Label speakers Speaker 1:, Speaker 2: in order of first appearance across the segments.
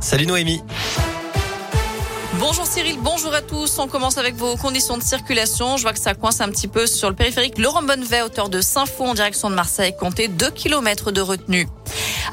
Speaker 1: Salut Noémie.
Speaker 2: Bonjour Cyril, bonjour à tous. On commence avec vos conditions de circulation. Je vois que ça coince un petit peu sur le périphérique Laurent Bonnevet, hauteur de Saint-Fond en direction de Marseille. Comptez 2 km de retenue.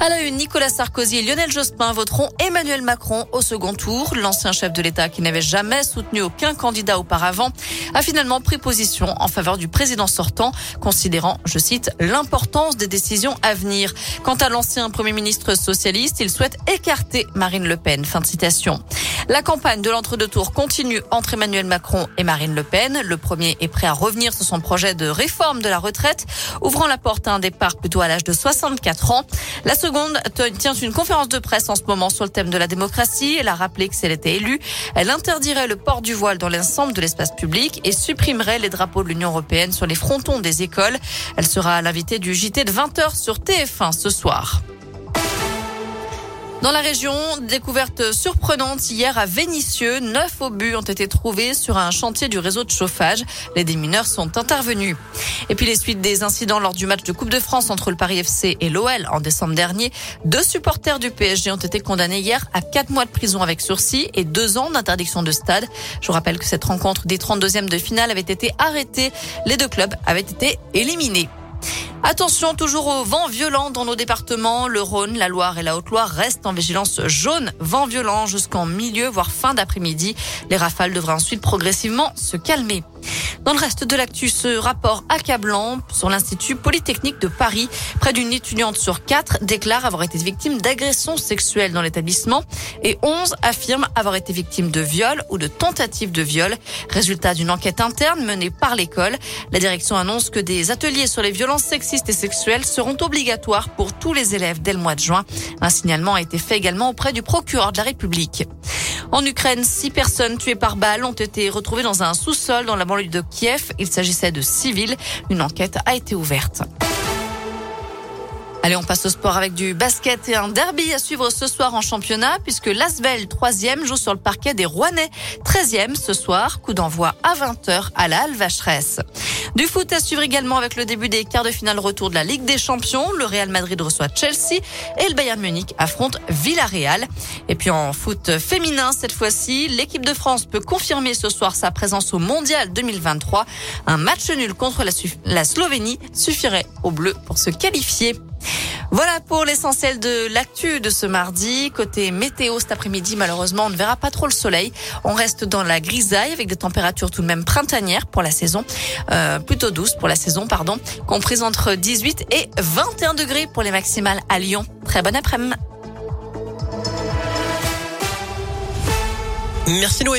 Speaker 2: À la une, Nicolas Sarkozy et Lionel Jospin voteront Emmanuel Macron au second tour. L'ancien chef de l'État, qui n'avait jamais soutenu aucun candidat auparavant, a finalement pris position en faveur du président sortant, considérant, je cite, l'importance des décisions à venir. Quant à l'ancien premier ministre socialiste, il souhaite écarter Marine Le Pen. Fin de citation. La campagne de l'entre-deux tours continue entre Emmanuel Macron et Marine Le Pen. Le premier est prêt à revenir sur son projet de réforme de la retraite, ouvrant la porte à un départ plutôt à l'âge de 64 ans. La seconde tient une conférence de presse en ce moment sur le thème de la démocratie. Elle a rappelé que si elle était élue, elle interdirait le port du voile dans l'ensemble de l'espace public et supprimerait les drapeaux de l'Union européenne sur les frontons des écoles. Elle sera l'invitée du JT de 20h sur TF1 ce soir. Dans la région, découverte surprenante hier à Vénissieux, neuf obus ont été trouvés sur un chantier du réseau de chauffage. Les démineurs sont intervenus. Et puis les suites des incidents lors du match de Coupe de France entre le Paris FC et l'OL en décembre dernier. Deux supporters du PSG ont été condamnés hier à quatre mois de prison avec sursis et deux ans d'interdiction de stade. Je vous rappelle que cette rencontre des 32e de finale avait été arrêtée. Les deux clubs avaient été éliminés. Attention toujours au vent violent dans nos départements. Le Rhône, la Loire et la Haute-Loire restent en vigilance jaune. Vent violent jusqu'en milieu, voire fin d'après-midi. Les rafales devraient ensuite progressivement se calmer. Dans le reste de l'actu, ce rapport accablant sur l'Institut Polytechnique de Paris. Près d'une étudiante sur quatre déclare avoir été victime d'agressions sexuelles dans l'établissement et 11 affirment avoir été victimes de viol ou de tentatives de viol. Résultat d'une enquête interne menée par l'école. La direction annonce que des ateliers sur les violences sexistes et sexuelles seront obligatoires pour tous les élèves dès le mois de juin. Un signalement a été fait également auprès du procureur de la République. En Ukraine, six personnes tuées par balle ont été retrouvées dans un sous-sol dans la banlieue de Kiev. Il s'agissait de civils. Une enquête a été ouverte. Allez, on passe au sport avec du basket et un derby à suivre ce soir en championnat puisque l'Asvel, troisième, joue sur le parquet des Rouennais. 13e ce soir, coup d'envoi à 20h à la Halle Vacheresse. Du foot à suivre également avec le début des quarts de finale retour de la Ligue des Champions. Le Real Madrid reçoit Chelsea et le Bayern Munich affronte Villarreal. Et puis en foot féminin cette fois-ci, l'équipe de France peut confirmer ce soir sa présence au Mondial 2023. Un match nul contre la, la Slovénie suffirait aux Bleus pour se qualifier. Voilà pour l'essentiel de l'actu de ce mardi. Côté météo cet après-midi, malheureusement, on ne verra pas trop le soleil. On reste dans la grisaille avec des températures tout de même printanières pour la saison, euh, plutôt douces pour la saison, pardon, comprises entre 18 et 21 degrés pour les maximales à Lyon. Très bon après-midi.
Speaker 1: Merci Noé.